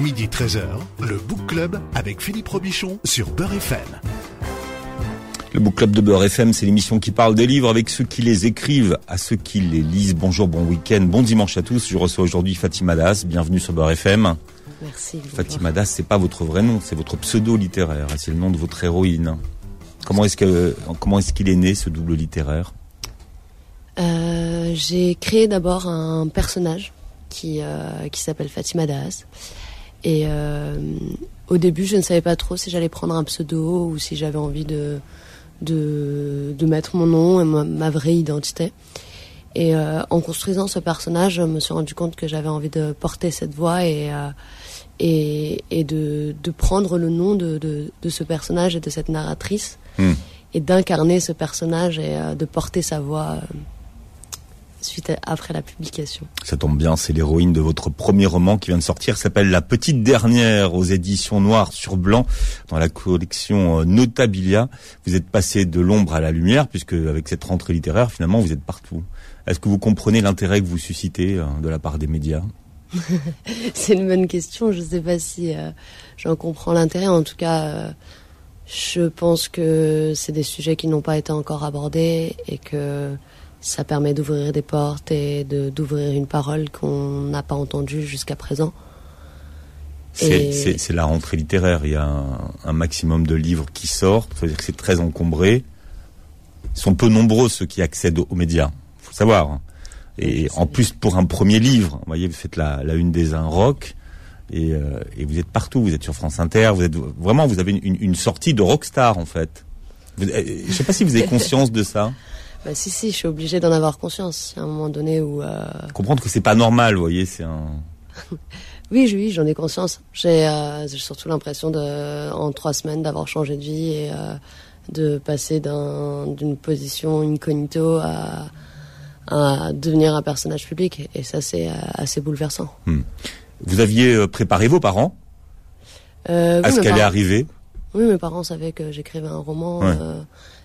Midi 13h, le Book Club avec Philippe Robichon sur Beurre FM. Le Book Club de Beurre FM, c'est l'émission qui parle des livres avec ceux qui les écrivent, à ceux qui les lisent. Bonjour, bon week-end, bon dimanche à tous. Je reçois aujourd'hui Fatima Das. Bienvenue sur Beurre FM. Merci. Fatima Das, c'est pas votre vrai nom, c'est votre pseudo littéraire. C'est le nom de votre héroïne. Comment est-ce que comment est-ce qu'il est né ce double littéraire? Euh, J'ai créé d'abord un personnage qui euh, qui s'appelle Fatima Das. Et euh, au début, je ne savais pas trop si j'allais prendre un pseudo ou si j'avais envie de, de, de mettre mon nom et ma, ma vraie identité. Et euh, en construisant ce personnage, je me suis rendu compte que j'avais envie de porter cette voix et, euh, et, et de, de prendre le nom de, de, de ce personnage et de cette narratrice Hmm. et d'incarner ce personnage et de porter sa voix suite après la publication. Ça tombe bien, c'est l'héroïne de votre premier roman qui vient de sortir, s'appelle La Petite Dernière aux éditions Noir sur Blanc dans la collection euh, Notabilia. Vous êtes passé de l'ombre à la lumière puisque avec cette rentrée littéraire, finalement, vous êtes partout. Est-ce que vous comprenez l'intérêt que vous suscitez euh, de la part des médias? C'est une bonne question. Je ne sais pas si euh, j'en comprends l'intérêt. En tout cas, euh, je pense que c'est des sujets qui n'ont pas été encore abordés et que ça permet d'ouvrir des portes et d'ouvrir une parole qu'on n'a pas entendue jusqu'à présent. C'est la rentrée littéraire. Il y a un, un maximum de livres qui sortent. Que c'est très encombré. Ils sont peu nombreux ceux qui accèdent aux médias. faut savoir. Et en plus, pour un premier livre, vous voyez, vous faites la, la une des un rock. Et, euh, et vous êtes partout. Vous êtes sur France Inter. Vous êtes vraiment, vous avez une, une- une sortie de rockstar en fait. Vous- euh, je sais pas si vous avez conscience de ça. Bah, si, si, je suis obligée d'en avoir conscience. A un moment donné où... euh, Comprendre que c'est pas normal. Vous voyez, c'est un. Oui, oui, j'en ai conscience. J'ai euh, surtout l'impression de, en trois semaines, d'avoir changé de vie et euh, de passer d'un- d'une position incognito à, à devenir un personnage public. Et ça, c'est assez bouleversant. Vous aviez préparé vos parents? À oui, ce qu'elle est arrivée? Oui, mes parents savaient que j'écrivais un roman. Ouais.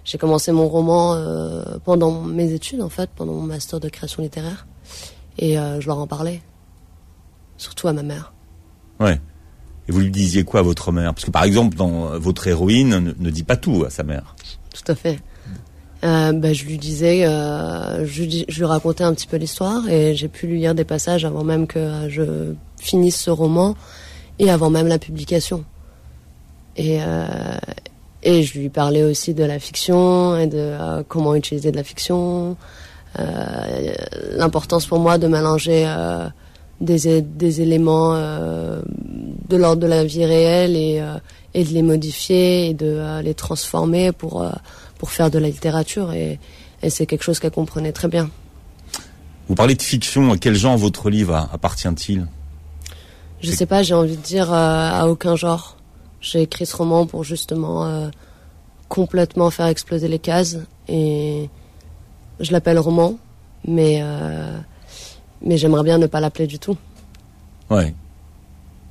J'ai commencé mon roman euh, pendant mes études, en fait, pendant mon master de création littéraire. Et euh, je leur en parlais. Surtout à ma mère. Ouais. Et vous lui disiez quoi à votre mère? Parce que par exemple, dans euh, votre héroïne ne, ne dit pas tout à sa mère. Tout à fait. Euh, bah, je lui disais, je, lui dis- je lui racontais un petit peu l'histoire et j'ai pu lui lire des passages avant même que je finisse ce roman et avant même la publication. Et, et je lui parlais aussi de la fiction et de euh, comment utiliser de la fiction, euh, l'importance pour moi de mélanger euh, des, éléments de l'ordre de la vie réelle et, et de les modifier et de les transformer pour, pour faire de la littérature. Et, et c'est quelque chose qu'elle comprenait très bien. Vous parlez de fiction. À quel genre votre livre appartient-il? Je C'est- sais pas, j'ai envie de dire à aucun genre. J'ai écrit ce roman pour justement euh, complètement faire exploser les cases et je l'appelle roman, mais euh, mais j'aimerais bien ne pas l'appeler du tout. Ouais.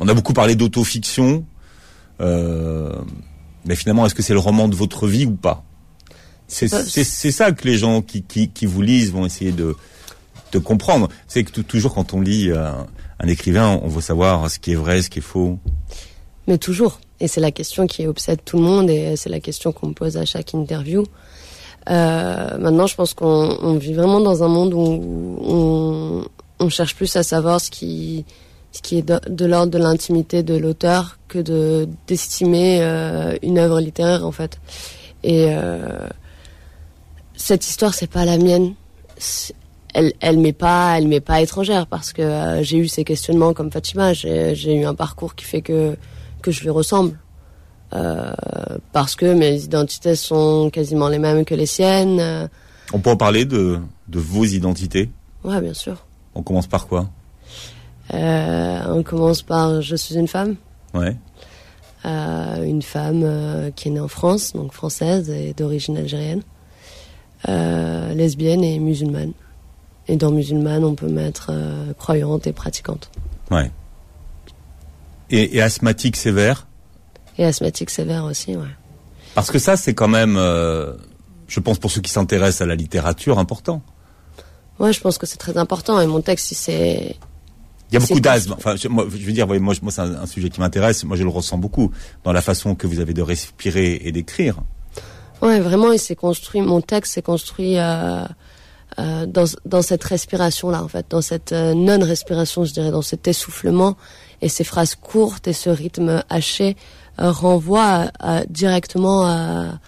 On a beaucoup parlé d'autofiction. Euh, mais finalement, est-ce que c'est le roman de votre vie ou pas? C'est pas- c'est- ça que les gens qui, qui, qui vous lisent vont essayer de, de comprendre. C'est que tou- toujours quand on lit euh, un écrivain, on veut savoir ce qui est vrai, ce qui est faux. Toujours. Et c'est la question qui obsède tout le monde et c'est la question qu'on me pose à chaque interview. Euh, maintenant, je pense qu'on on vit vraiment dans un monde où on, cherche plus à savoir ce qui, est de, l'ordre de l'intimité de l'auteur que de d'estimer euh, une œuvre littéraire en fait. Et euh, cette histoire, c'est pas la mienne. Elle, elle m'est pas, elle m'est pas étrangère parce que j'ai eu ces questionnements comme Fatima. J'ai eu un parcours qui fait que que je lui ressemble. Euh, parce que mes identités sont quasiment les mêmes que les siennes. Euh, On peut en parler de, de vos identités? ouais, bien sûr. On commence par quoi? Euh, on commence par je suis une femme. Ouais. Euh, une femme qui est née en France, donc française et d'origine algérienne. Lesbienne et musulmane. Et dans musulmane, on peut mettre croyante et pratiquante. Ouais. Et, et asthmatique sévère Et asthmatique sévère aussi, ouais. Parce que ça, c'est quand même, euh, je pense pour ceux qui s'intéressent à la littérature, important. Ouais, je pense que c'est très important. Et mon texte, il s'est, Il y a beaucoup d'asthme. Enfin, je, moi, je veux dire, moi, moi c'est un, sujet qui m'intéresse. Moi, je le ressens beaucoup dans la façon que vous avez de respirer et d'écrire. Ouais, vraiment, il s'est construit. Mon texte s'est construit euh, euh, dans, dans cette respiration-là, en fait, dans cette euh, non-respiration, je dirais, dans cet essoufflement et ces phrases courtes et ce rythme haché euh, renvoient directement à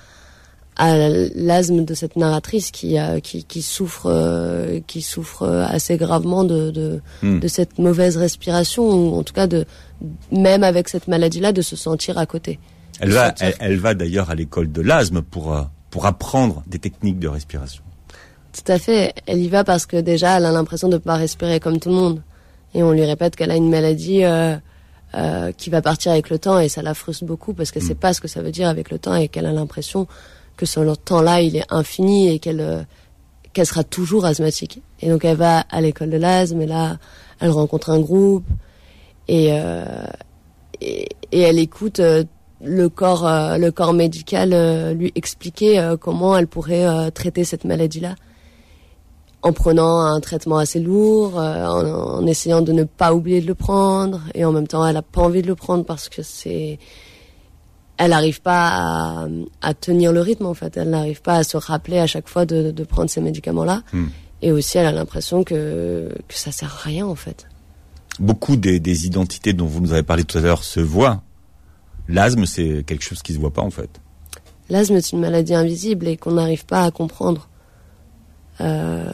à l'asthme de cette narratrice qui, qui, qui souffre, euh, qui souffre assez gravement de, de, hmm. de, cette mauvaise respiration, ou en tout cas de, même avec cette maladie-là, de se sentir à côté. Elle va, elle, va d'ailleurs à l'école de l'asthme pour, euh, pour apprendre des techniques de respiration. Tout à fait. Elle y va parce que déjà, elle a l'impression de ne pas respirer comme tout le monde. Et on lui répète qu'elle a une maladie euh, euh, qui va partir avec le temps et ça la frustre beaucoup parce qu'elle ne hmm. sait pas ce que ça veut dire avec le temps et qu'elle a l'impression que ce temps-là, il est infini et qu'elle euh, qu'elle sera toujours asthmatique. Et donc elle va à l'école de l'asthme et là, elle rencontre un groupe et, euh, et, elle écoute euh, le corps, le corps médical lui expliquer comment elle pourrait traiter cette maladie-là en prenant un traitement assez lourd, en, en, essayant de ne pas oublier de le prendre, et en même temps, elle a pas envie de le prendre parce que c'est elle n'arrive pas à, tenir le rythme en fait. Elle n'arrive pas à se rappeler à chaque fois de, prendre ces médicaments-là. Hmm. Et aussi, elle a l'impression que, que ça sert à rien en fait. Beaucoup des, identités dont vous nous avez parlé tout à l'heure se voient. L'asthme, c'est quelque chose qui se voit pas en fait. L'asthme, c'est une maladie invisible et qu'on n'arrive pas à comprendre. Euh,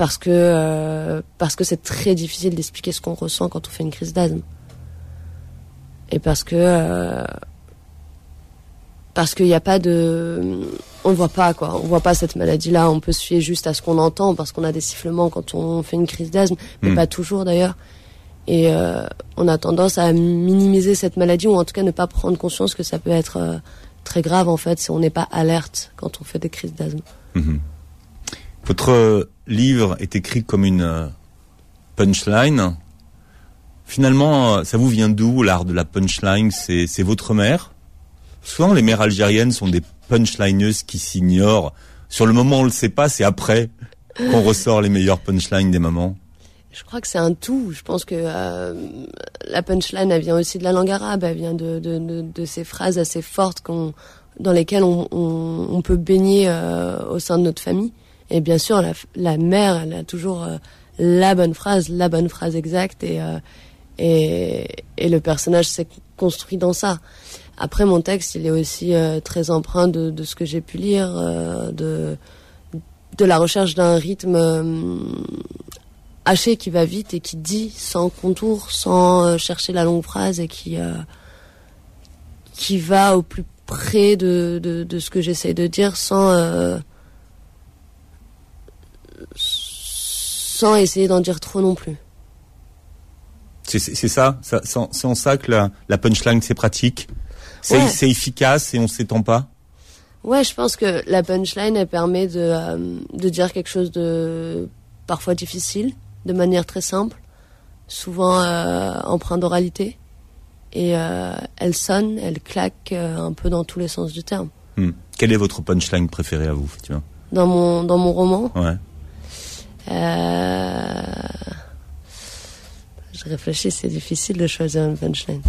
parce que euh, parce que c'est très difficile d'expliquer ce qu'on ressent quand on fait une crise d'asthme. Et parce que euh, parce qu'il n'y a pas de, on voit pas quoi, on voit pas cette maladie-là. On peut se fier juste à ce qu'on entend parce qu'on a des sifflements quand on fait une crise d'asthme, mais hmm. pas toujours d'ailleurs. Et euh, on a tendance à minimiser cette maladie ou en tout cas ne pas prendre conscience que ça peut être très grave en fait si on n'est pas alerte quand on fait des crises d'asthme. Hmm. Votre livre est écrit comme une euh, punchline. Finalement, ça vous vient d'où l'art de la punchline? C'est votre mère? Souvent les mères algériennes sont des punchlineuses qui s'ignorent. Sur le moment, on le sait pas, c'est après qu'on ressort les meilleures punchlines des mamans. Je crois que c'est un tout. Je pense que euh, la punchline, elle vient aussi de la langue arabe. Elle vient de, ces phrases assez fortes dans lesquelles on, peut baigner euh, au sein de notre famille. Et bien sûr, la, la mère, elle a toujours euh, la bonne phrase, la bonne phrase exacte. Et, et, et le personnage s'est construit dans ça. Après, mon texte, il est aussi euh, très empreint de, de ce que j'ai pu lire, euh, de, de la recherche d'un rythme euh, haché qui va vite et qui dit sans contour, sans chercher la longue phrase et qui, qui va au plus près de, de, de ce que j'essaie de dire sans, sans essayer d'en dire trop non plus. C'est ça, ça c'est en ça que la, la punchline c'est pratique c'est efficace et on s'étend pas Ouais, je pense que la punchline, elle permet de, euh, de dire quelque chose de parfois difficile, de manière très simple, souvent euh, empreint d'oralité. Et euh, elle sonne, elle claque euh, un peu dans tous les sens du terme. Hmm. Quelle est votre punchline préférée à vous, Dans mon, dans mon roman? Ouais. Je réfléchis, c'est difficile de choisir une punchline.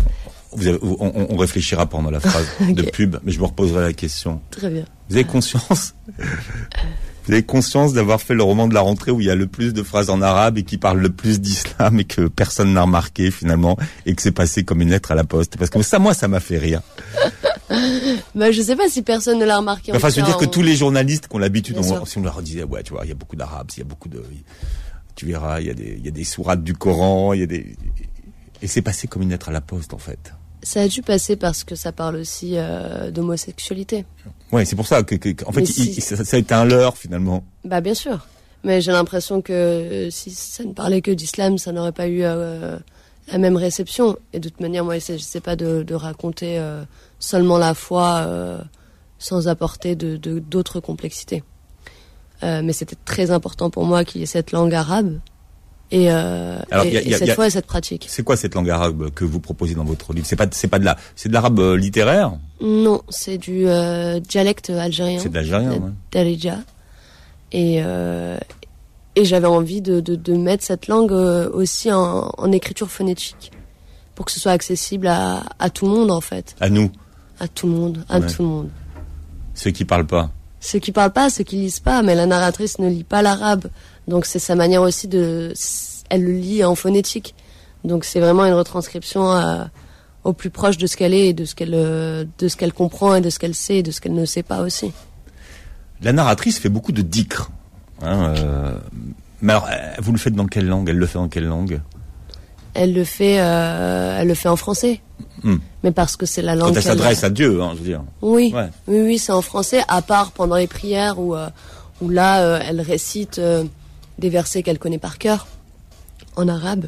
Vous on, on, réfléchira pendant la phrase de pub, mais je me reposerai la question. Très bien. Vous avez conscience Vous avez conscience d'avoir fait le roman de la rentrée où il y a le plus de phrases en arabe et qui parle le plus d'islam et que personne n'a remarqué finalement et que c'est passé comme une lettre à la poste? Parce que ça, moi, ça m'a fait rire. bah, je sais pas si personne ne l'a remarqué. Enfin, je veux dire que tous les journalistes qui ont l'habitude, si on leur disait, ouais, tu vois, il y a beaucoup d'arabes, il y a beaucoup de, tu verras, il y a des, il y a des sourates du Coran, il y a des, et c'est passé comme une lettre à la poste en fait. Ça a dû passer parce que ça parle aussi euh, d'homosexualité. Ouais, c'est pour ça que, en fait, ça, a été un leurre finalement. Bah bien sûr, mais j'ai l'impression que euh, si ça ne parlait que d'islam, ça n'aurait pas eu euh, la même réception. Et de toute manière, moi, je sais pas de, de raconter seulement la foi sans apporter de d'autres complexités. mais c'était très important pour moi qu'il y ait cette langue arabe et, euh, cette fois cette pratique. C'est quoi cette langue arabe que vous proposez dans votre livre? C'est pas c'est pas de la c'est de l'arabe euh, littéraire? Non, c'est du euh, dialecte algérien. C'est de l'algérien, ouais. Darija. Et euh, et j'avais envie de, de, de, mettre cette langue euh, aussi en, en, écriture phonétique pour que ce soit accessible à, à, tout le monde en fait. À nous. À tout le monde, à ouais. tout le monde. Ceux qui parlent pas. Ceux qui parlent pas, ceux qui lisent pas, mais la narratrice ne lit pas l'arabe, donc c'est sa manière aussi de, elle le lit en phonétique, donc c'est vraiment une retranscription euh, au plus proche de ce qu'elle est, et de ce qu'elle, de ce qu'elle comprend et de ce qu'elle sait et de ce qu'elle ne sait pas aussi. La narratrice fait beaucoup de dicres. Hein, euh, mais alors, vous le faites dans quelle langue? Elle le fait dans quelle langue? Elle le fait, euh, elle le fait en français. Hmm. Mais parce que c'est la langue. Quand elle s'adresse à Dieu, hein, je veux dire. Oui, Ouais. oui, oui, c'est en français. À part pendant les prières où, euh, où là, euh, elle récite euh, des versets qu'elle connaît par cœur en arabe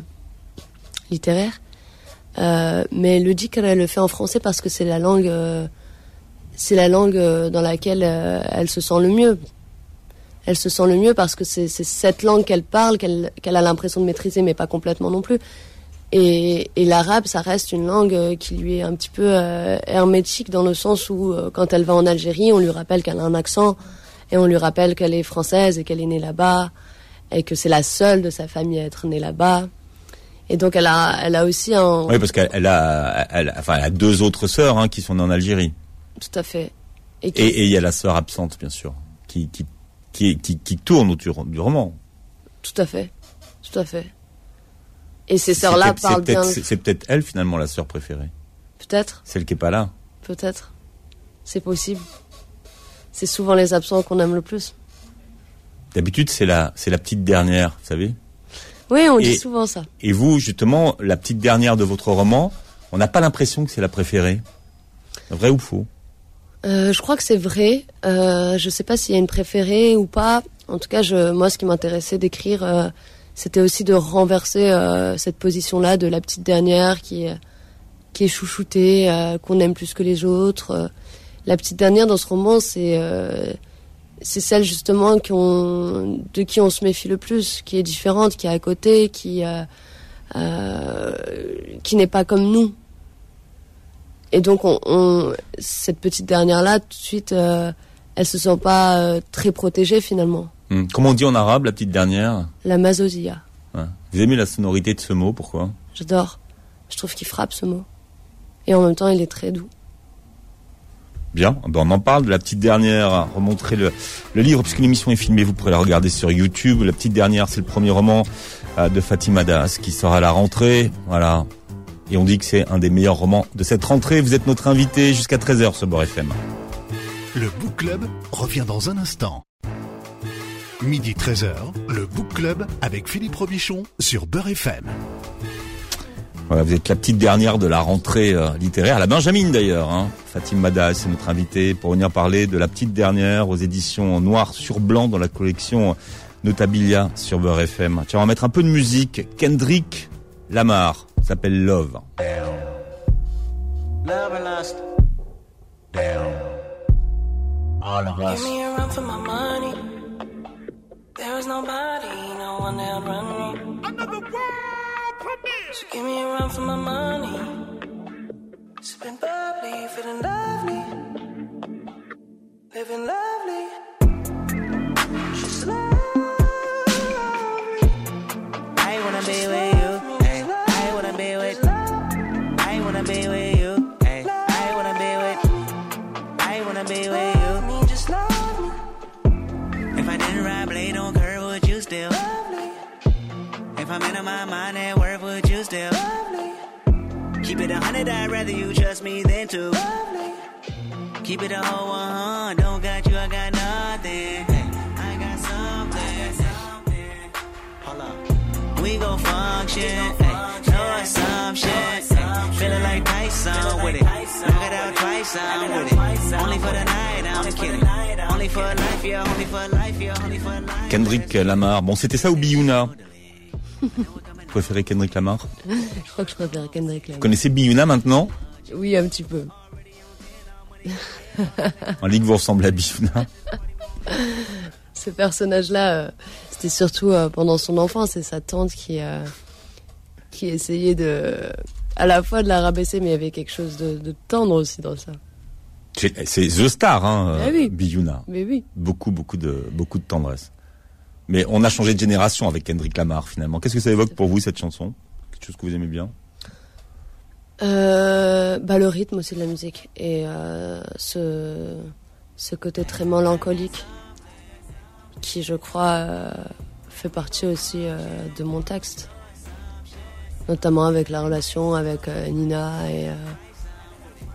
littéraire. Mais le dhikr, elle le fait en français parce que c'est la langue, c'est la langue dans laquelle elle se sent le mieux. Elle se sent le mieux parce que c'est cette langue qu'elle parle, qu'elle qu'elle a l'impression de maîtriser, mais pas complètement non plus. Et, et l'arabe, ça reste une langue euh, qui lui est un petit peu euh, hermétique dans le sens où euh, quand elle va en Algérie, on lui rappelle qu'elle a un accent et on lui rappelle qu'elle est française et qu'elle est née là-bas et que c'est la seule de sa famille à être née là-bas. Et donc elle a, elle a aussi un. Oui, parce qu'elle elle a, elle, enfin, elle a deux autres sœurs hein, qui sont nées en Algérie. Tout à fait. Et, qui- Et et il y a la sœur absente, bien sûr, qui qui qui, qui, qui tourne autour du roman. Tout à fait. Tout à fait. Et ces sœurs-là parlent bien. peut-être- C'est c'est peut-être elle finalement la sœur préférée, Peut-être, celle qui est pas là. peut-être. C'est possible. C'est souvent les absents qu'on aime le plus. D'habitude, c'est la c'est la petite dernière, vous savez. Oui, on Et- dit souvent ça. Et vous, justement, la petite dernière de votre roman, on n'a pas l'impression que c'est la préférée. Vrai ou faux? Euh, je crois que c'est vrai. Euh, je sais pas s'il y a une préférée ou pas. En tout cas, je, moi, ce qui m'intéressait d'écrire, euh, c'était aussi de renverser euh, cette position-là de la petite dernière qui est, qui est chouchoutée, euh, qu'on aime plus que les autres. Euh, la petite dernière dans ce roman, c'est euh, c'est celle justement qui on, de qui on se méfie le plus, qui est différente, qui est à côté, qui euh, euh, qui n'est pas comme nous. Et donc, on, on- cette petite dernière-là, tout de suite, euh, elle se sent pas euh, très protégée finalement. Hmm. Comment on dit en arabe, la petite dernière La mazosia. Ouais. Vous aimez la sonorité de ce mot, pourquoi J'adore. Je trouve qu'il frappe ce mot. Et en même temps, il est très doux. Bien, ben on en parle de la petite dernière. Remontrez le, le livre, puisque l'émission est filmée, vous pourrez la regarder sur YouTube. La petite dernière, c'est le premier roman euh, de Fatima Das qui sera à la rentrée. Voilà. Et on dit que c'est un des meilleurs romans de cette rentrée. Vous êtes notre invité jusqu'à 13h sur Beurre FM. Le Book Club revient dans un instant. Midi 13h, le Book Club avec Philippe Robichon sur Beurre FM. Voilà, vous êtes la petite dernière de la rentrée euh, littéraire, la Benjamin d'ailleurs. Hein. Fatim Madas est notre invité pour venir parler de la petite dernière aux éditions noir sur blanc dans la collection Notabilia sur Beurre FM. Tiens, on va mettre un peu de musique. Kendrick Lamar s'appelle Love. Love and lust. All of us. There is nobody, no one that'll run me. Another world premiere. So give me a run for my money. Sipping bubbly, feeling lovely. Living lovely. Keep it a hundred, I'd rather you trust me than lovely. Keep it a whole one, don't got you, I got nothing. Hey, I got something. We gon' function, hey, no assumption. Feeling like Tyson with it. Knock it out twice, I'm with it. Only for the night, I'm kidding. Only for life, yeah, only for life, yeah, only for life. Kendrick Lamar. Bon, c'était ça ou Biyuna préférez Kendrick Lamar Je crois que je préfère Kendrick Lamar. Vous connaissez Biyuna maintenant Oui, un petit peu. On dit que vous ressemblez à Biyuna. Ce personnage-là, euh, c'était surtout euh, pendant son enfance et sa tante qui, euh, qui essayait de, à la fois de la rabaisser, mais il y avait quelque chose de, de tendre aussi dans ça. C'est c'est The Star, hein, Ah oui. Biyuna. Mais oui. Beaucoup, beaucoup de, beaucoup de tendresse. Mais on a changé de génération avec Kendrick Lamar finalement. Qu'est-ce que ça évoque pour vous cette chanson? Quelque chose que vous aimez bien? Euh, bah, le rythme aussi de la musique et euh, ce, ce côté très mélancolique qui, je crois, euh, fait partie aussi de mon texte, notamment avec la relation avec Nina et,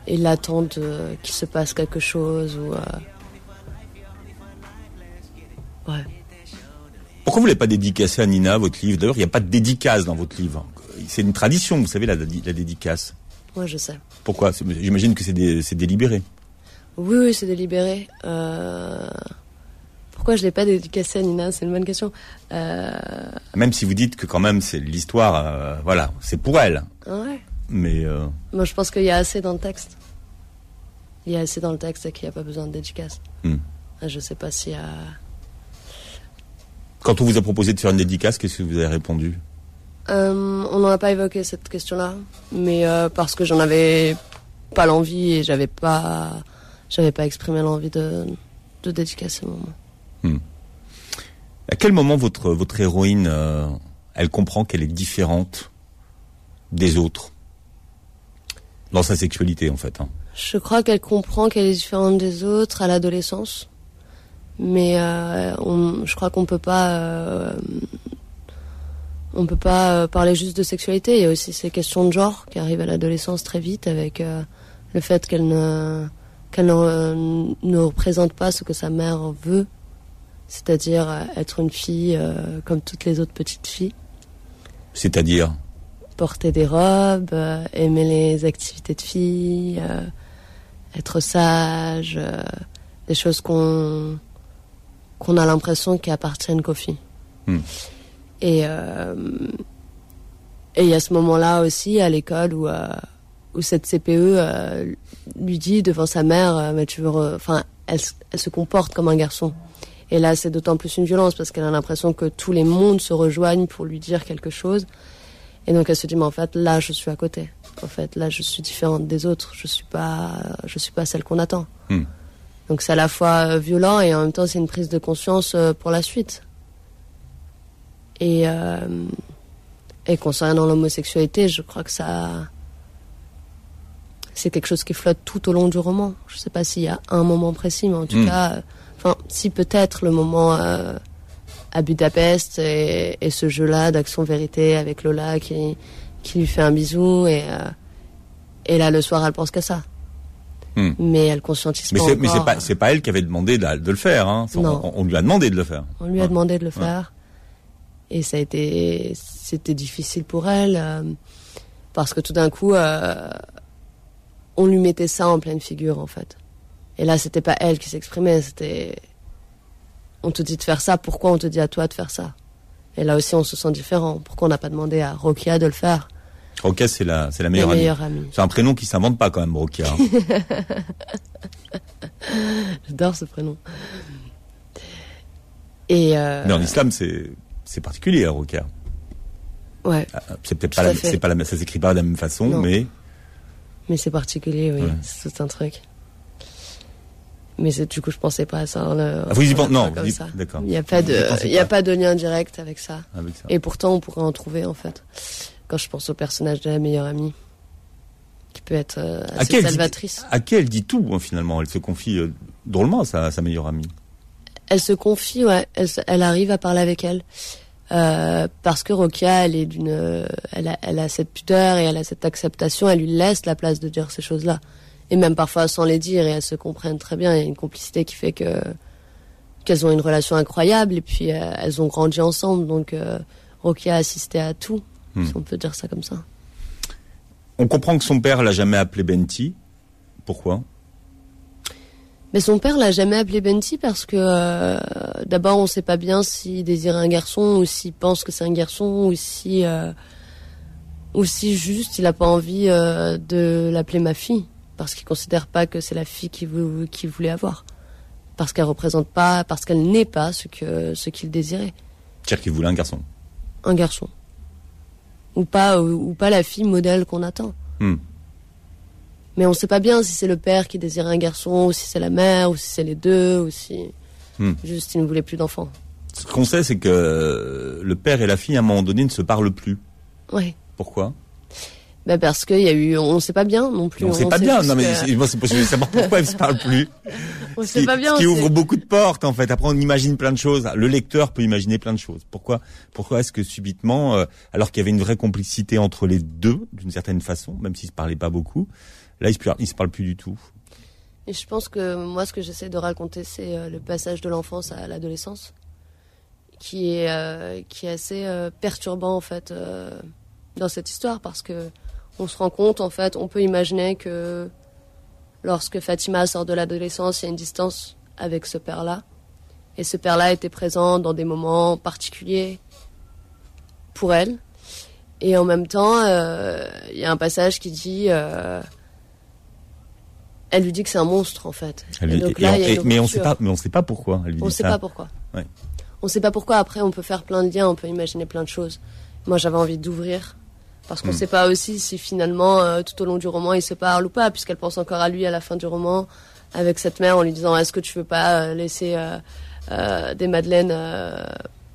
et l'attente qu'il se passe quelque chose ou ouais. Pourquoi vous l'avez pas dédicacé à Nina votre livre? D'ailleurs, il n'y a pas de dédicace dans votre livre. C'est une tradition, vous savez, la, la dédicace. Moi, je sais. Pourquoi? J'imagine que c'est dé- délibéré. Oui, oui, c'est délibéré. Euh, Pourquoi je l'ai pas dédicacé à Nina? C'est une bonne question. Euh... Même si vous dites que quand même c'est l'histoire, euh, voilà, c'est pour elle. Ouais. Mais Moi, je pense qu'il y a assez dans le texte. Il y a assez dans le texte et qu'il n'y a pas besoin de dédicace. Hmm. Ah, Je sais pas s'il y a. quand on vous a proposé de faire une dédicace, qu'est-ce que vous avez répondu Euh, on n'en a pas évoqué cette question-là, mais euh, parce que j'en avais pas l'envie et j'avais pas, j'avais pas exprimé l'envie de, de dédicacer le moment. À quel moment votre votre héroïne, euh, elle comprend qu'elle est différente des autres dans sa sexualité en fait hein? Je crois qu'elle comprend qu'elle est différente des autres à l'adolescence, mais euh, on- je crois qu'on peut pas, euh, on peut pas euh, parler juste de sexualité. Il y a aussi ces questions de genre qui arrivent à l'adolescence très vite avec euh, le fait qu'elle ne, qu'elle ne, ne représente pas ce que sa mère veut, c'est-à-dire être une fille comme toutes les autres petites filles C'est-à-dire? Porter des robes, aimer les activités de filles, être sage, des choses qu'on qu'on a l'impression qui appartiennent qu'aux filles. Hmm. Et euh, et il y a ce moment-là aussi à l'école où euh, où cette CPE euh, lui dit devant sa mère, euh, mais tu veux, enfin, elle, se comporte comme un garçon. Et là, c'est d'autant plus une violence parce qu'elle a l'impression que tous les mondes se rejoignent pour lui dire quelque chose. Et donc elle se dit mais en fait là je suis à côté. En fait là je suis différente des autres. Je suis pas je suis pas celle qu'on attend. Hmm. Donc c'est à la fois euh, violent et en même temps c'est une prise de conscience euh, pour la suite. Et euh, et concernant l'homosexualité, je crois que ça c'est quelque chose qui flotte tout au long du roman. Je sais pas s'il y a un moment précis, mais en tout Hmm. cas, euh, enfin si peut-être le moment euh, à Budapest et, et ce jeu-là d'action vérité avec Lola qui, qui lui fait un bisou et, et là le soir elle pense qu'à ça. Hmm. Mais elle conscientise Mais pas mais c'est pas c'est pas elle qui avait demandé de, de le faire. Hein. On, Non. on- on lui a demandé de le faire. On lui a demandé de le faire et ça a été c'était difficile pour elle euh, parce que tout d'un coup euh, on lui mettait ça en pleine figure en fait. Et là c'était pas elle qui s'exprimait, c'était on te dit de faire ça, pourquoi on te dit à toi de faire ça? Et là aussi on se sent différent. Pourquoi on n'a pas demandé à Rokia de le faire? Rokia, c'est la c'est la La meilleure amie. C'est un prénom qui s'invente pas quand même, Rokia. hein. J'adore ce prénom. Et euh, Mais en islam, c'est c'est particulier, hein, Rokia. ouais, Ah, C'est peut-être pas la, c'est pas la, ça s'écrit pas de la même façon, Non. mais mais c'est particulier, oui, Ouais. c'est tout un truc. Mais c'est du coup, je pensais pas à ça. le- Ah, vous y en pensez- non, d'accord. Il n'y a pas de, il y a pas de lien direct avec ça. avec ça. Et pourtant, on pourrait en trouver en fait. Quand je pense au personnage de la meilleure amie, qui peut être euh, À assez dit- salvatrice. À qui elle dit tout hein, finalement? Elle se confie euh, drôlement à sa, meilleure amie. Elle se confie, ouais. Elle, arrive à parler avec elle. Euh, parce que Rokia, elle est d'une, elle a, elle a cette pudeur et elle a cette acceptation. Elle lui laisse la place de dire ces choses-là. Et même parfois sans les dire, et elles se comprennent très bien. Il y a une complicité qui fait que qu'elles ont une relation incroyable et puis elles ont grandi ensemble. Donc euh, Rokia a assisté à tout, Hmm. si on peut dire ça comme ça. On comprend que son père l'a jamais appelé Benti. Pourquoi? Mais son père l'a jamais appelé Benti parce que euh, d'abord on sait pas bien s'il désire un garçon ou s'il pense que c'est un garçon ou si euh, ou si juste il a pas envie euh, de l'appeler ma fille parce qu'il considère pas que c'est la fille qu'il vou- qu'il voulait avoir parce qu'elle représente pas parce qu'elle n'est pas ce que ce qu'il désirait C'est-à-dire qu'il voulait un garçon. un garçon ou pas ou, pas la fille modèle qu'on attend Hmm. mais on sait pas bien si c'est le père qui désirait un garçon ou si c'est la mère ou si c'est les deux ou si Hmm. juste il ne voulait plus d'enfants Ce qu'on sait, c'est que le père et la fille, à un moment donné, ne se parlent plus. Ouais. Pourquoi? Bah parce qu'il y a eu, on sait pas bien non plus. On sait pas sait bien. juste Non, mais que- moi, c'est possible de savoir pourquoi ils se parlent plus. on Ce sait qui, pas bien. ce qui ouvre beaucoup de portes, en fait. Après, on imagine plein de choses. Le lecteur peut imaginer plein de choses. Pourquoi, pourquoi est-ce que subitement, euh, alors qu'il y avait une vraie complicité entre les deux, d'une certaine façon, même s'ils se parlaient pas beaucoup, là, ils se, ils se parlent plus du tout. Et je pense que moi, ce que j'essaie de raconter, c'est euh, le passage de l'enfance à l'adolescence, qui est euh, qui est assez euh, perturbant en fait euh, dans cette histoire parce que on se rend compte en fait, on peut imaginer que lorsque Fatima sort de l'adolescence, il y a une distance avec ce père-là, et ce père-là était présent dans des moments particuliers pour elle, et en même temps, euh, il y a un passage qui dit euh, elle lui dit que c'est un monstre en fait. Elle Et et on- et- mais on sait pas, mais on sait pas pourquoi. Elle lui On dit sait ça. pas pourquoi. Ouais. On sait pas pourquoi. Après, on peut faire plein de liens, on peut imaginer plein de choses. Moi, j'avais envie d'ouvrir parce qu'on Hmm. sait pas aussi si finalement, euh, tout au long du roman, ils se parlent ou pas, puisqu'elle pense encore à lui à la fin du roman avec cette mère en lui disant Est-ce que tu veux pas euh, laisser euh, des madeleines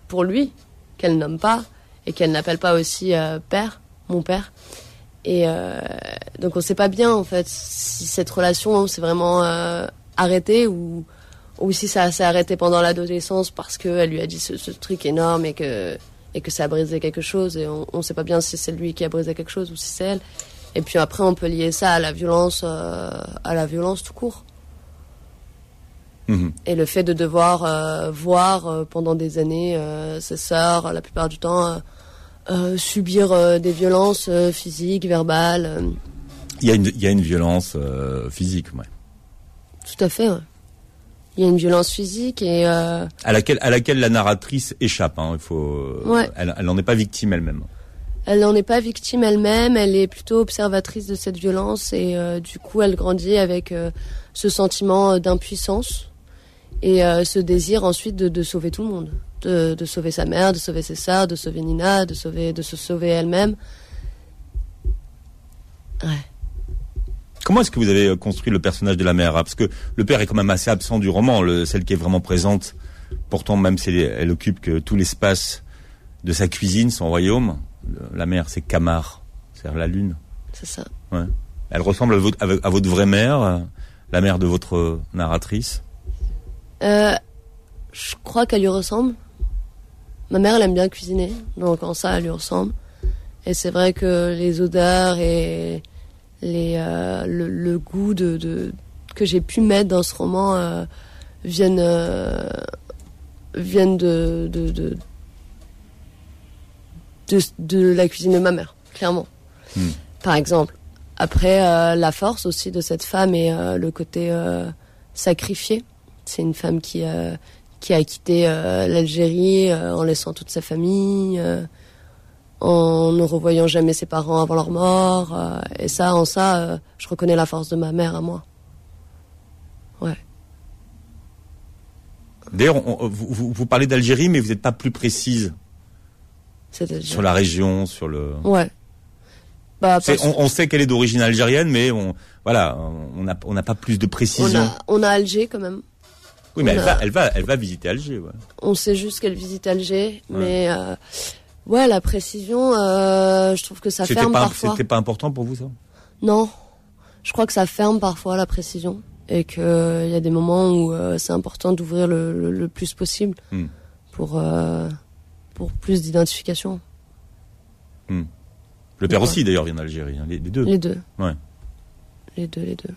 pour lui qu'elle nomme pas et qu'elle n'appelle pas aussi père, mon père. Et donc on sait pas bien en fait si cette relation s'est vraiment arrêtée ou ou si ça s'est arrêté pendant l'adolescence parce qu'elle lui a dit ce, ce truc énorme et que et que ça a brisé quelque chose et on, on sait pas bien si c'est lui qui a brisé quelque chose ou si c'est elle. Et puis après on peut lier ça à la violence euh, à la violence tout court Mhm. et le fait de devoir euh, voir euh, pendant des années ses sœurs la plupart du temps subir des violences physiques, verbales. Il y a une, il y a une violence physique, ouais. tout à fait. ouais. Il y a une violence physique et euh, à laquelle, à laquelle la narratrice échappe. Hein. Il faut, Ouais. elle, elle n'en est pas victime elle-même. elle n'en est pas victime elle-même. Elle est plutôt observatrice de cette violence et euh, du coup elle grandit avec euh, ce sentiment d'impuissance et euh, ce désir ensuite de, de sauver tout le monde, de, de sauver sa mère, de sauver ses sœurs, de sauver Nina, de sauver, de se sauver elle-même. Ouais. Comment est-ce que vous avez euh, construit le personnage de la mère hein Parce que le père est quand même assez absent du roman. Le, celle qui est vraiment présente, pourtant même si elle, elle occupe que tout l'espace de sa cuisine, son royaume. La mère, c'est Camar, c'est-à-dire la lune. C'est ça. Ouais. Elle ressemble à votre, à vraie mère, la mère de votre narratrice. Euh, je crois qu'elle lui ressemble. Ma mère, elle aime bien cuisiner, donc en ça, elle lui ressemble. Et c'est vrai que les odeurs et les, euh, le, le goût de, de- que j'ai pu mettre dans ce roman euh, viennent, euh, viennent de, de, de, de, de la cuisine de ma mère, clairement. Hmm. Par exemple. Après, euh, la force aussi de cette femme et le côté sacrifié. C'est une femme qui, qui a quitté l'Algérie en laissant toute sa famille, en ne revoyant jamais ses parents avant leur mort. euh, et ça, en ça, euh, je reconnais la force de ma mère à moi. Ouais. D'ailleurs, on- vous, vous, vous parlez d'Algérie, mais vous n'êtes pas plus précise sur la région, sur le. Ouais. Bah, on, on sait qu'elle est d'origine algérienne, mais on, voilà, on n'a on pas plus de on, précision. a, on a Alger quand même. Oui, mais elle a- va, elle va, elle va visiter Alger. Ouais. On sait juste qu'elle visite Alger, mais euh, ouais, la précision, euh, je trouve que ça ferme pas, parfois. c'était pas important pour vous ça Non, je crois que ça ferme parfois la précision et qu'il y a des moments où euh, c'est important d'ouvrir le, le- le plus possible Hmm. pour, euh, pour plus d'identification. Le père Ouais. aussi d'ailleurs vient d'Algérie, hein, les, les deux. Les deux. Ouais. Les deux, les deux.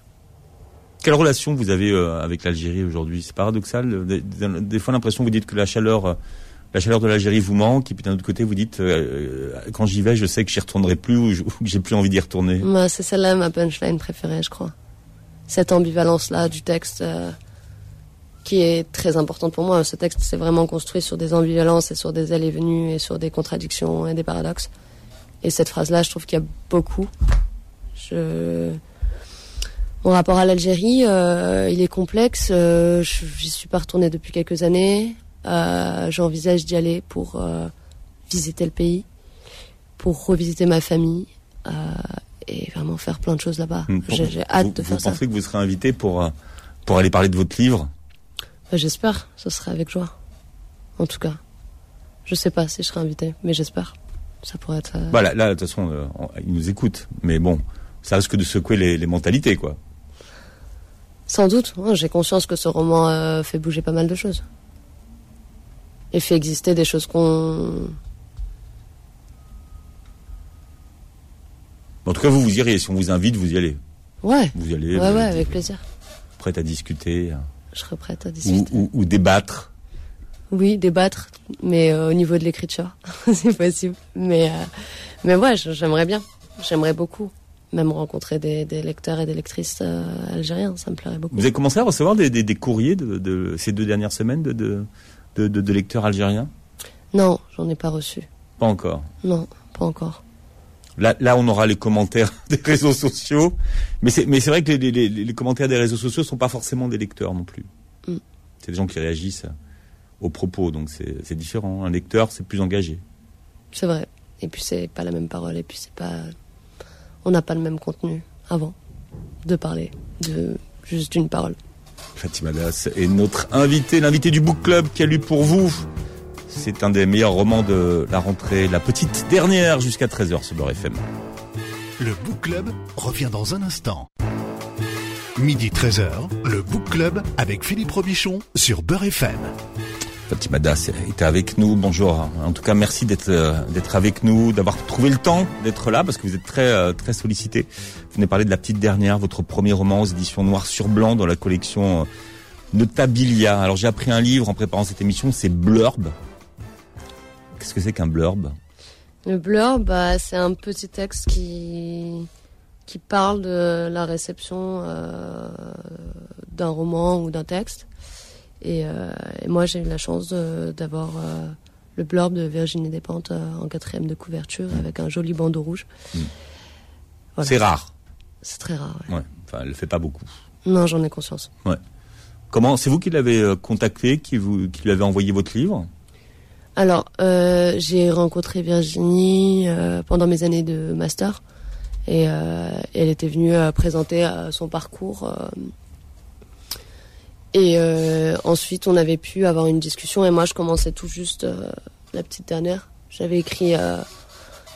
Quelle relation vous avez euh, avec l'Algérie aujourd'hui? C'est paradoxal. euh, Des, des- fois, l'impression vous dites que la chaleur, euh, la chaleur de l'Algérie vous manque, et puis d'un autre côté, vous dites euh, euh, quand j'y vais, je sais que j'y retournerai plus ou, que j'ai plus envie d'y retourner. Bah, c'est celle-là ma punchline préférée, je crois. Cette ambivalence-là du texte euh, qui est très importante pour moi. Ce texte s'est vraiment construit sur des ambivalences et sur des allées venues et sur des contradictions et des paradoxes. Et cette phrase-là, je trouve qu'il y a beaucoup. Je... Mon rapport à l'Algérie, il est complexe. Je- J'y suis pas retournée depuis quelques années. Euh, J'envisage d'y aller pour euh, visiter le pays, pour revisiter ma famille euh, et vraiment faire plein de choses là-bas. Hmm, J'ai hâte vous, de vous faire ça. pensez que vous serez invité pour pour aller parler de votre livre? Bah, J'espère, ce serait avec joie. en tout cas. Je sais pas si je serai invitée, mais j'espère. Ça pourrait être. euh, Voilà, là, de toute façon, euh, ils nous écoutent. Mais bon, ça risque de secouer les, les mentalités, quoi. Sans doute, hein, j'ai conscience que ce roman euh, fait bouger pas mal de choses. Et fait exister des choses qu'on. En tout cas, vous, vous irez. Si on vous invite, vous y allez. Ouais, Vous y allez. ouais, vous ouais, avec plaisir. Prête à discuter euh, Je serais prête à discuter. ou- ou débattre. Oui, débattre, mais euh, au niveau de l'écriture, c'est possible. Mais, euh, mais ouais, j'aimerais bien. J'aimerais beaucoup. Même rencontrer des, des lecteurs et des lectrices euh, algériens, ça me plairait beaucoup. Vous avez commencé à recevoir des, des- des courriers de, de ces deux dernières semaines de, de, de, de- de lecteurs algériens Non, j'en ai pas reçu. Pas encore. Non, pas encore. Là, là, on aura les commentaires des réseaux sociaux. Mais c'est, mais c'est vrai que les, les- les- les commentaires des réseaux sociaux sont pas forcément des lecteurs non plus. Mm. C'est des gens qui réagissent aux propos, donc c'est, c'est différent. Un lecteur, c'est plus engagé. C'est vrai. Et puis c'est pas la même parole. Et puis c'est pas. On n'a pas le même contenu avant de parler de juste d'une parole. Fatima Das est notre invité, l'invité du Book Club qui a lu pour vous. C'est un des meilleurs romans de la rentrée, la petite dernière, jusqu'à 13h sur Beurre FM. Le Book Club revient dans un instant. Midi 13h, le Book Club avec Philippe Robichon sur Beurre FM. Fatima Das était avec nous. Bonjour. En tout cas, merci d'être euh, d'être avec nous, d'avoir trouvé le temps d'être là parce que vous êtes très euh, très sollicité. Vous venez parler de la petite dernière, votre premier roman aux éditions Noir sur Blanc dans la collection euh, Notabilia. Alors j'ai appris un livre en préparant cette émission, c'est Blurb. Qu'est-ce que c'est qu'un blurb? Le blurb, bah, c'est un petit texte qui qui parle de la réception d'un roman ou d'un texte. Et, euh, et moi, j'ai eu la chance de- d'avoir euh, le blurb de Virginie Despentes euh, en quatrième de couverture avec un joli bandeau rouge. Mm. Voilà. C'est rare. C'est très rare. ouais. Ouais. Enfin, elle le fait pas beaucoup. Non, j'en ai conscience. Comment C'est vous qui l'avez euh, contacté, qui vous qui lui avez envoyé votre livre? Alors, euh, j'ai rencontré Virginie euh, pendant mes années de master et euh, elle était venue euh, présenter euh, son parcours. Et euh, ensuite, on avait pu avoir une discussion et moi, je commençais tout juste euh, la petite dernière. J'avais écrit euh,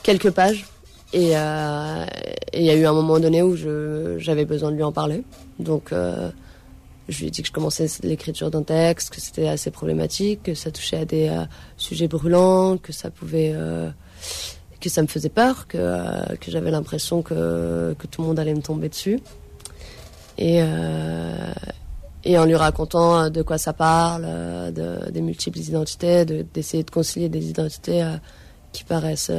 quelques pages et il y a eu un moment donné où j'avais besoin de lui en parler. Donc, je lui ai dit que je commençais l'écriture d'un texte, que c'était assez problématique, que ça touchait à des sujets brûlants, que ça pouvait, que ça me faisait peur, que, que j'avais l'impression que, que tout le monde allait me tomber dessus. Et, et en lui racontant euh, de quoi ça parle, euh, de, des multiples identités, de- d'essayer de, concilier des identités euh, qui paraissent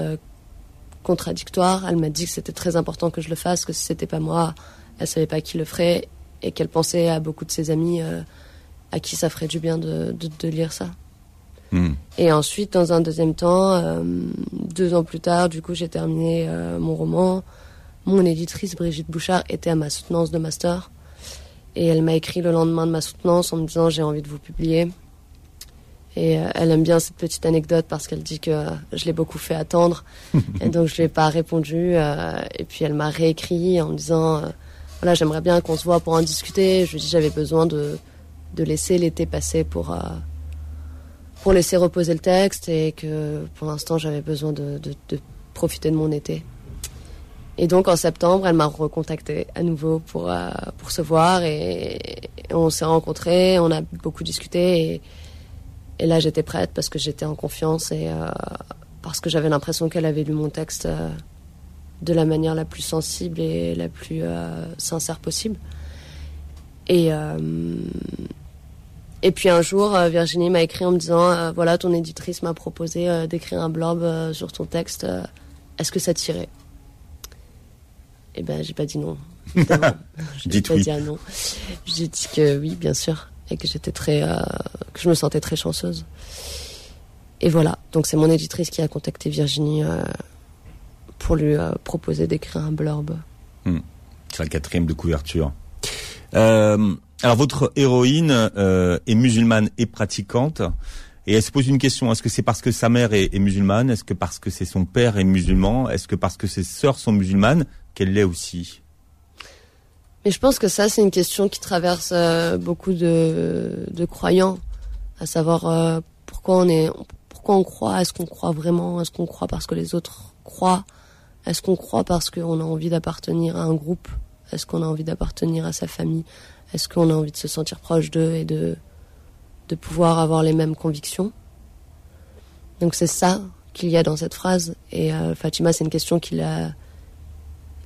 contradictoires, elle m'a dit que c'était très important que je le fasse, que si c'était pas moi, elle savait pas qui le ferait et qu'elle pensait à beaucoup de ses amis à qui ça ferait du bien de, lire ça. Hmm. Et ensuite, dans un deuxième temps, euh, deux ans plus tard, du coup, j'ai terminé euh, mon roman. Mon éditrice, Brigitte Bouchard, était à ma soutenance de master. Et elle m'a écrit le lendemain de ma soutenance en me disant j'ai envie de vous publier. Et euh, elle aime bien cette petite anecdote parce qu'elle dit que euh, je l'ai beaucoup fait attendre. et donc je lui ai pas répondu. euh, et puis elle m'a réécrit en me disant voilà j'aimerais bien qu'on se voit pour en discuter. Je lui ai dit j'avais besoin de, de laisser l'été passer pour, pour laisser reposer le texte et que pour l'instant j'avais besoin de, de, de profiter de mon été. Et donc en septembre, elle m'a recontacté à nouveau pour, euh, pour se voir et, on s'est rencontrés, on a beaucoup discuté et, et là j'étais prête parce que j'étais en confiance et euh, parce que j'avais l'impression qu'elle avait lu mon texte euh, de la manière la plus sensible et la plus euh, sincère possible. Et, et puis un jour, Virginie m'a écrit en me disant voilà, ton éditrice m'a proposé d'écrire un euh, sur ton texte. Est-ce que ça tirait Eh ben, j'ai pas dit non. Dites pas oui. dit un non. J'ai dit que oui, bien sûr, et que j'étais très, euh, que je me sentais très chanceuse. Et voilà. Donc c'est mon éditrice qui a contacté Virginie euh, pour lui euh, proposer d'écrire un blurb. C'est la quatrième de couverture. Alors votre héroïne est musulmane et pratiquante. Et elle se pose une question, est-ce que c'est parce que sa mère est, est musulmane? Est-ce que parce que c'est son père est musulman? Est-ce que parce que ses sœurs sont musulmanes? Qu'elle l'est aussi Mais je pense que ça, c'est une question qui traverse euh, beaucoup de, croyants, à savoir euh, pourquoi on est, pourquoi on croit Est-ce qu'on croit vraiment Est-ce qu'on croit parce que les autres croient Est-ce qu'on croit parce qu'on a envie d'appartenir à un groupe Est-ce qu'on a envie d'appartenir à sa famille Est-ce qu'on a envie de se sentir proche d'eux et de de pouvoir avoir les mêmes convictions Donc c'est ça qu'il y a dans cette phrase. Et euh, Fatima, c'est une question qu'il a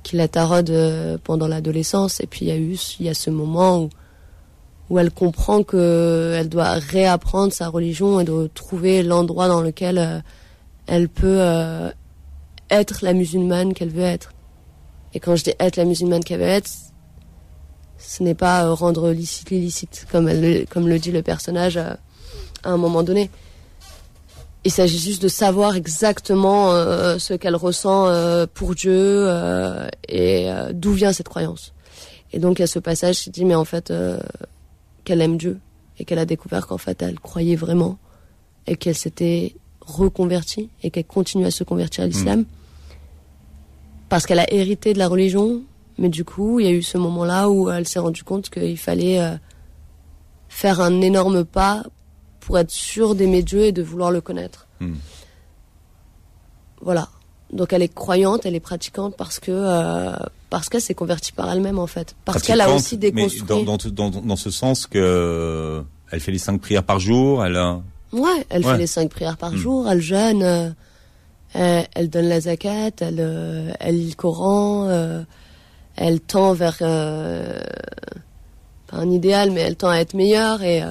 qui la taraude euh, pendant l'adolescence. Et puis il y a eu il y a ce moment où où elle comprend que elle doit réapprendre sa religion et de trouver l'endroit dans lequel euh, elle peut euh, être la musulmane qu'elle veut être. Et quand je dis être la musulmane qu'elle veut être, ce n'est pas euh, rendre licite l'illicite, comme, comme le dit le personnage euh, à un moment donné. Il s'agit juste de savoir exactement euh, ce qu'elle ressent euh, pour Dieu euh, et euh, d'où vient cette croyance. Et donc il y a ce passage qui dit mais en fait euh, qu'elle aime Dieu et qu'elle a découvert qu'en fait elle croyait vraiment et qu'elle s'était reconvertie et qu'elle continue à se convertir à l'islam parce qu'elle a hérité de la religion mais du coup il y a eu ce moment là où elle s'est rendue compte qu'il fallait euh, faire un énorme pas pour être sûre d'aimer Dieu et de vouloir le connaître Hmm. voilà donc elle est croyante elle est pratiquante parce que euh, parce qu'elle s'est convertie par elle-même en fait parce qu'elle a aussi mais déconstruit dans, dans, dans, dans ce sens que euh, elle fait les cinq prières par jour, elle a... Ouais, elle Ouais. fait les cinq prières par Mm. jour, elle jeûne, euh, elle, elle donne la zakat, elle, euh, elle lit le Coran, elle tend vers pas un idéal, mais elle tend à être meilleure et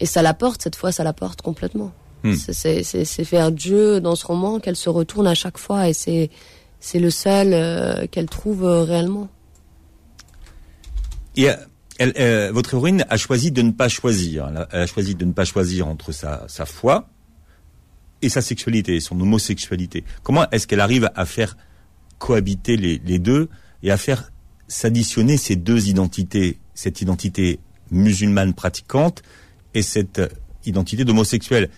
et ça la porte cette fois, ça la porte complètement. Mm. C'est- vers Dieu dans ce roman qu'elle se retourne à chaque fois et c'est c'est le seul euh, qu'elle trouve euh, réellement. Et euh, elle, euh, votre héroïne a choisi de ne pas choisir. Elle a, elle a choisi de ne pas choisir entre sa, sa foi et sa sexualité, son homosexualité. Comment est-ce qu'elle arrive à faire cohabiter les, les deux et à faire s'additionner ces deux identités, cette identité musulmane pratiquante et cette euh, identité d'homosexuel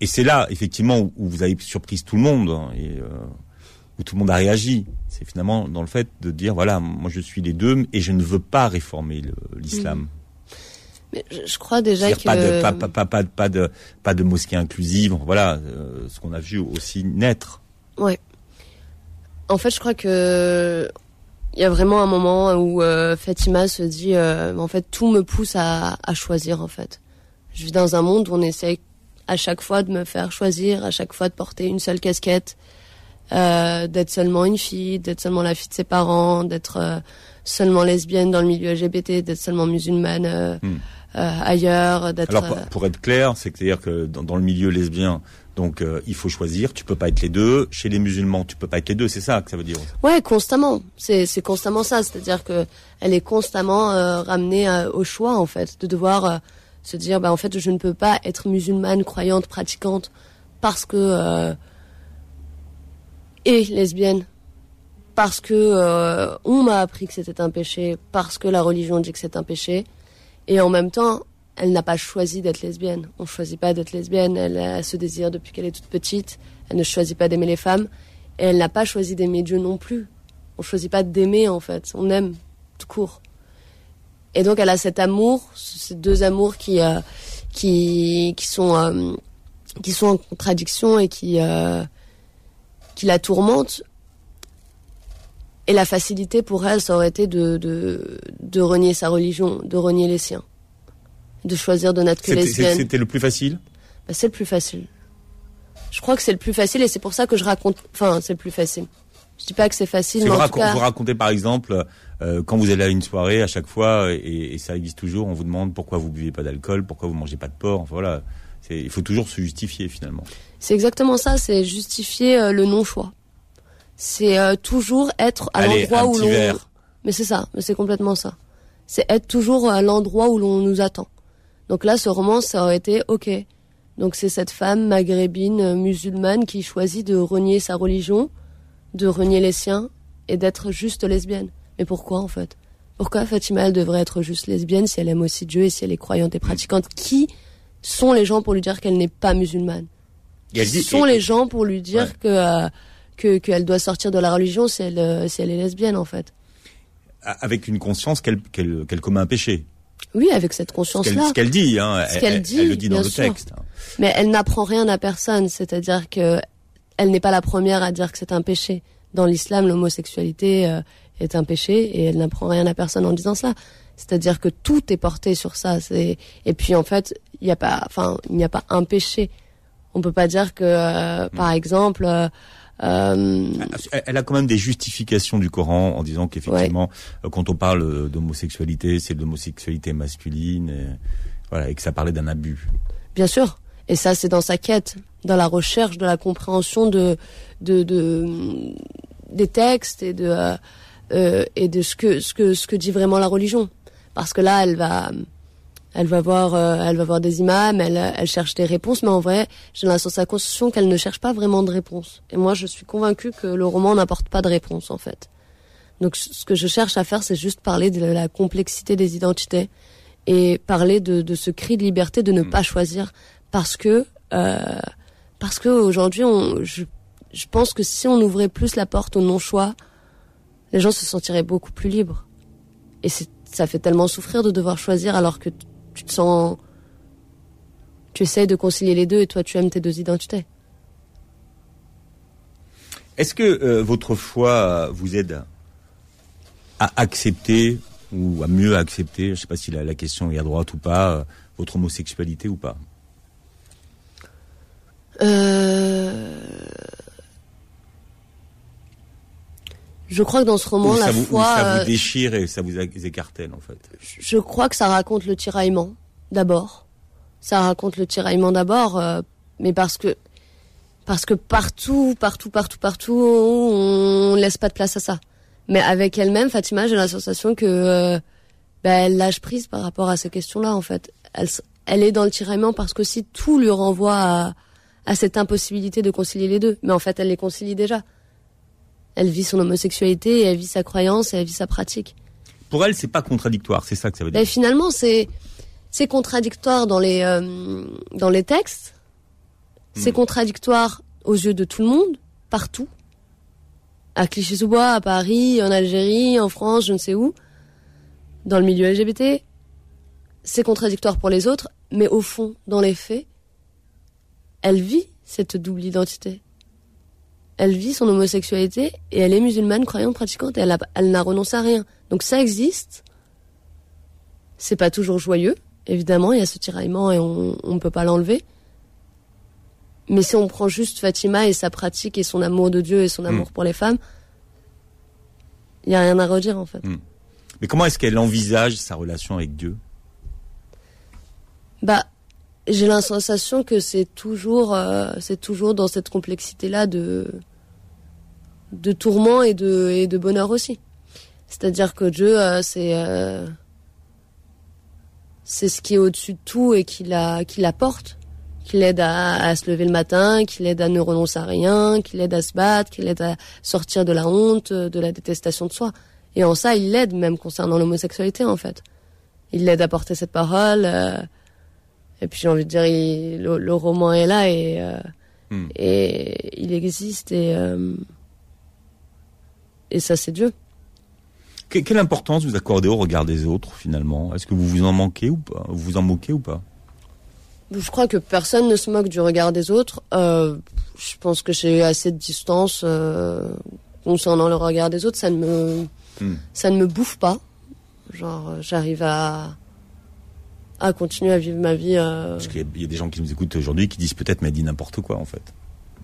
Et c'est là, effectivement, où, où vous avez surprise tout le monde hein, et euh, où tout le monde a réagi. C'est finalement dans le fait de dire voilà, moi je suis les deux et je ne veux pas réformer l'islam. Mais je, je crois déjà que pas de pas, pas, pas, pas, pas de pas de mosquée inclusive. Voilà, euh, ce qu'on a vu aussi naître. Ouais. En fait, je crois que il y a vraiment un moment où euh, Fatima se dit, en fait, tout me pousse à, à choisir. En fait, je vis dans un monde où on essaie à chaque fois de me faire choisir, à chaque fois de porter une seule casquette, euh, d'être seulement une fille, d'être seulement la fille de ses parents, d'être euh, seulement lesbienne dans le milieu LGBT, d'être seulement musulmane euh, euh, ailleurs, d'être. Alors pour, euh, pour être clair, c'est à dire que dans, dans le milieu lesbien, donc il faut choisir. Tu peux pas être les deux. Chez les musulmans, tu peux pas être les deux. C'est ça que ça veut dire. Ouais, constamment. C'est c'est constamment ça. C'est-à-dire que elle est constamment ramenée au choix en fait, de devoir se dire bah en fait je ne peux pas être musulmane, croyante, pratiquante parce que euh, et lesbienne parce que euh, on m'a appris que c'était un péché, parce que la religion dit que c'est un péché, et en même temps elle n'a pas choisi d'être lesbienne. On choisit pas d'être lesbienne. Elle a ce désir depuis qu'elle est toute petite. Elle ne choisit pas d'aimer les femmes. Et elle n'a pas choisi d'aimer Dieu non plus. On choisit pas d'aimer en fait. On aime tout court. Et donc elle a cet amour, ces deux amours qui euh, qui qui sont euh, qui sont en contradiction et qui euh, qui la tourmentent. Et la facilité pour elle, ça aurait été de de de renier sa religion, de renier les siens, de choisir de n'être que lesbienne. C'était le plus facile? Bah, c'est le plus facile. Je crois que c'est le plus facile et c'est pour ça que je raconte. Enfin, c'est le plus facile. Je dis pas que c'est facile, mais vous, en tout racon- cas, vous racontez par exemple euh, quand vous allez à une soirée à chaque fois et, et ça existe toujours, on vous demande pourquoi vous buvez pas d'alcool, pourquoi vous mangez pas de porc. Enfin voilà, C'est- il faut toujours se justifier finalement. c'est exactement ça. C'est justifier euh, le non-choix. C'est euh, toujours être à l'endroit où l'on. Mais c'est ça. Mais c'est complètement ça. C'est être toujours à l'endroit où l'on nous attend. Donc là, ce roman, ça aurait été ok. Donc c'est cette femme maghrébine euh, musulmane qui choisit de renier sa religion, de renier les siens et d'être juste lesbienne. Mais pourquoi en fait? Pourquoi Fatima elle devrait être juste lesbienne si elle aime aussi Dieu et si elle est croyante et pratiquante? Qui sont les gens pour lui dire qu'elle n'est pas musulmane? Qui dit- sont et- les gens pour lui dire Ouais. que euh, que qu'elle doit sortir de la religion si elle euh, si elle est lesbienne en fait? Avec une conscience qu'elle qu'elle qu'elle commet un péché. Oui, avec cette Ce conscience-là. ce qu'elle dit, hein. Ce elle, dit, elle le dit dans le sûr. texte. Mais elle n'apprend rien à personne, c'est-à-dire que elle n'est pas la première à dire que c'est un péché. Dans l'islam, l'homosexualité euh, est un péché et elle n'apprend rien à personne en disant ça. C'est-à-dire que tout est porté sur ça. C'est et puis en fait, il n'y a pas, enfin, il n'y a pas un péché. On peut pas dire que, euh, par exemple, euh, euh, Elle- a quand même des justifications du Coran en disant qu'effectivement, quand on parle d'homosexualité, c'est de l'homosexualité masculine, et, voilà, et que ça parlait d'un abus. Bien sûr. Et ça, c'est dans sa quête, dans la recherche de la compréhension de, de, de des textes et de euh, euh, et de ce que ce que ce que dit vraiment la religion. Parce que là, elle va elle va voir euh, elle va voir des imams, elle elle cherche des réponses, mais en vrai, j'ai la sensation qu'elle ne cherche pas vraiment de réponses. Et moi, je suis convaincue que le roman n'apporte pas de réponse en fait. Donc, ce que je cherche à faire, c'est juste parler de la complexité des identités et parler de, de ce cri de liberté de ne pas choisir parce que euh, parce que aujourd'hui on je, je pense que si on ouvrait plus la porte au non choix les gens se sentiraient beaucoup plus libres. Et ça fait tellement souffrir de devoir choisir alors que tu te sens tu essayes de concilier les deux et toi tu aimes tes deux identités. Est-ce que euh, votre foi vous aide à accepter ou à mieux accepter, je ne sais pas si la, la question est à droite ou pas, euh, votre homosexualité ou pas? Je crois que dans ce roman la vous, foi ça euh, vous déchire et ça vous écartèle en fait je crois que ça raconte le tiraillement d'abord. Ça raconte le tiraillement d'abord, euh, mais parce que parce que partout, partout, partout, partout, on laisse pas de place à ça. Mais avec elle-même, Fatima, j'ai la sensation que euh, bah, elle lâche prise par rapport à ces questions-là. En fait, elle, elle est dans le tiraillement parce que si tout lui renvoie à, à cette impossibilité de concilier les deux, mais en fait, elle les concilie déjà. Elle vit son homosexualité, et elle vit sa croyance et elle vit sa pratique. Pour elle, c'est pas contradictoire, c'est ça que ça veut dire. Ben, finalement, c'est c'est contradictoire dans les euh, dans les textes. C'est contradictoire aux yeux de tout le monde, partout. À Clichy-sous-Bois, à Paris, en Algérie, en France, je ne sais où. Dans le milieu LGBT, c'est contradictoire pour les autres, mais au fond, dans les faits, elle vit cette double identité. Elle vit son homosexualité et elle est musulmane, croyante, pratiquante et elle, a- elle n'a renoncé à rien. Donc ça existe. C'est pas toujours joyeux, évidemment, il y a ce tiraillement et on ne peut pas l'enlever. Mais si on prend juste Fatima et sa pratique et son amour de Dieu et son amour pour les femmes, il y a rien à redire en fait. Mais comment est-ce qu'elle envisage sa relation avec Dieu? Bah, j'ai la sensation que c'est toujours, euh, c'est toujours dans cette complexité-là de, de tourment et de, et de bonheur aussi. C'est-à-dire que Dieu, euh, c'est, euh, c'est ce qui est au-dessus de tout et qui la, qui la porte, qui l'aide à, à se lever le matin, qui l'aide à ne renoncer à rien, qui l'aide à se battre, qui l'aide à sortir de la honte, de la détestation de soi. Et en ça, il l'aide même concernant l'homosexualité en fait. Il l'aide à porter cette parole. Et puis j'ai envie de dire, il- le, le roman est là et, euh, Hmm. et il existe et, euh, et ça c'est Dieu. Que- Quelle importance vous accordez au regard des autres finalement? Est-ce que vous vous en manquez ou pas? Vous vous en moquez ou pas? Je crois que personne ne se moque du regard des autres. Euh, je pense que j'ai assez de distance concernant le regard des autres. Ça ne me, Hmm. ça ne me bouffe pas. Genre, j'arrive à à continuer à vivre ma vie. euh, Parce qu'il y a- il y a des gens qui nous écoutent aujourd'hui qui disent peut-être mais elle dit n'importe quoi en fait.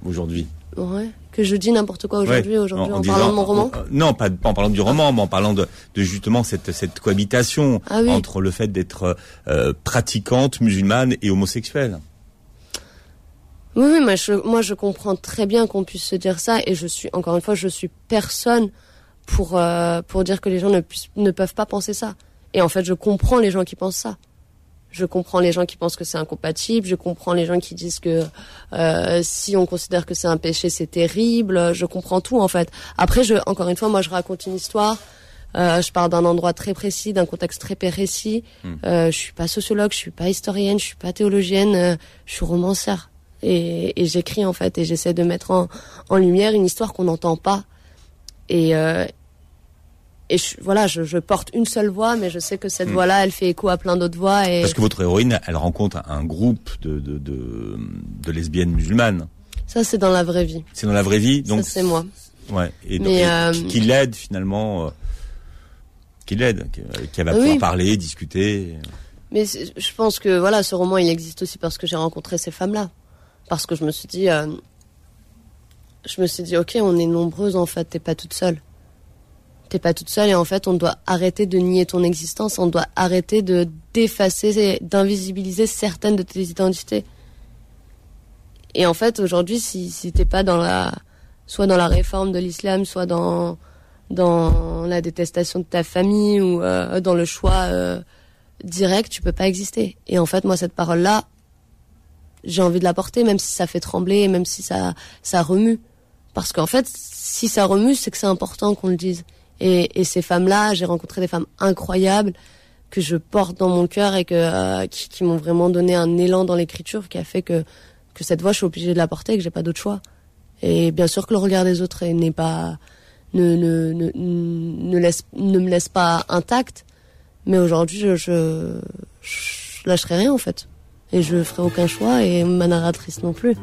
Aujourd'hui. ouais, que je dis n'importe quoi aujourd'hui, Ouais, aujourd'hui, en, disant- parlant de mon roman. en- non, pas, pas en parlant du roman, mais en parlant de, de justement cette, cette cohabitation Ah oui. entre le fait d'être euh, pratiquante, musulmane et homosexuelle. Oui, oui, moi je, moi je comprends très bien qu'on puisse se dire ça et je suis, encore une fois, je suis personne pour, euh, pour dire que les gens ne, puissent, ne peuvent pas penser ça. Et en fait, je comprends les gens qui pensent ça. Je comprends les gens qui pensent que c'est incompatible, je comprends les gens qui disent que euh, si on considère que c'est un péché, c'est terrible, je comprends tout en fait. Après, je, encore une fois, moi je raconte une histoire, euh, je pars d'un endroit très précis, d'un contexte très précis. Euh, je suis pas sociologue, je suis pas historienne, je suis pas théologienne, euh, je suis romancière et, et j'écris en fait et j'essaie de mettre en, en lumière une histoire qu'on n'entend pas. Et euh, et je, voilà, je, je porte une seule voix, mais je sais que cette Mm. voix-là, elle fait écho à plein d'autres voix. Et Parce que votre héroïne, elle rencontre un groupe de, de, de, de lesbiennes musulmanes. ça, c'est dans la vraie vie. C'est dans la vraie vie, donc ça, c'est moi. Ouais. Et, Mais, et euh, qui, qui l'aide finalement, euh, qui l'aide, qui, qui va Oui. pouvoir parler, discuter. Mais je pense que voilà, ce roman, il existe aussi parce que j'ai rencontré ces femmes-là. Parce que je me suis dit, euh, je me suis dit, ok, on est nombreuses en fait, t'es pas toute seule. T'es pas toute seule et en fait, on doit arrêter de nier ton existence, on doit arrêter de d'effacer, d'invisibiliser certaines de tes identités. Et en fait, aujourd'hui, si, si t'es pas dans la, soit dans la réforme de l'islam, soit dans, dans la détestation de ta famille ou euh, dans le choix euh, direct, tu peux pas exister. Et en fait, moi, cette parole-là, j'ai envie de la porter, même si ça fait trembler, même si ça, ça remue. Parce qu'en fait, si ça remue, c'est que c'est important qu'on le dise. Et, ces femmes-là, j'ai rencontré des femmes incroyables que je porte dans mon cœur et euh, qui, m'ont vraiment donné un élan dans l'écriture qui a fait que que cette voix, je suis obligée de la porter et que j'ai pas d'autre choix. Et bien sûr que le regard des autres n'est pas ne ne ne, ne laisse ne me laisse pas intacte, mais aujourd'hui, je, je je lâcherai rien en fait. Et je ferai aucun choix et ma narratrice non plus.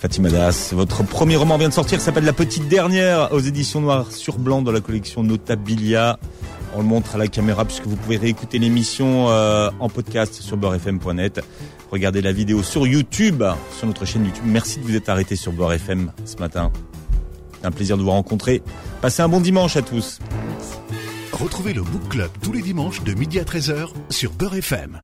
Fatima Das, votre premier roman vient de sortir, s'appelle La Petite Dernière, aux éditions Noir sur Blanc dans la collection Notabilia. On le montre à la caméra puisque vous pouvez réécouter l'émission euh, en podcast sur beurrefm.net. Regardez la vidéo sur YouTube, sur notre chaîne YouTube. Merci de vous être arrêté sur Beurre FM ce matin. Un plaisir de vous rencontrer. Passez un bon dimanche à tous. Retrouvez le Book Club tous les dimanches de midi à 13h sur Beurre FM.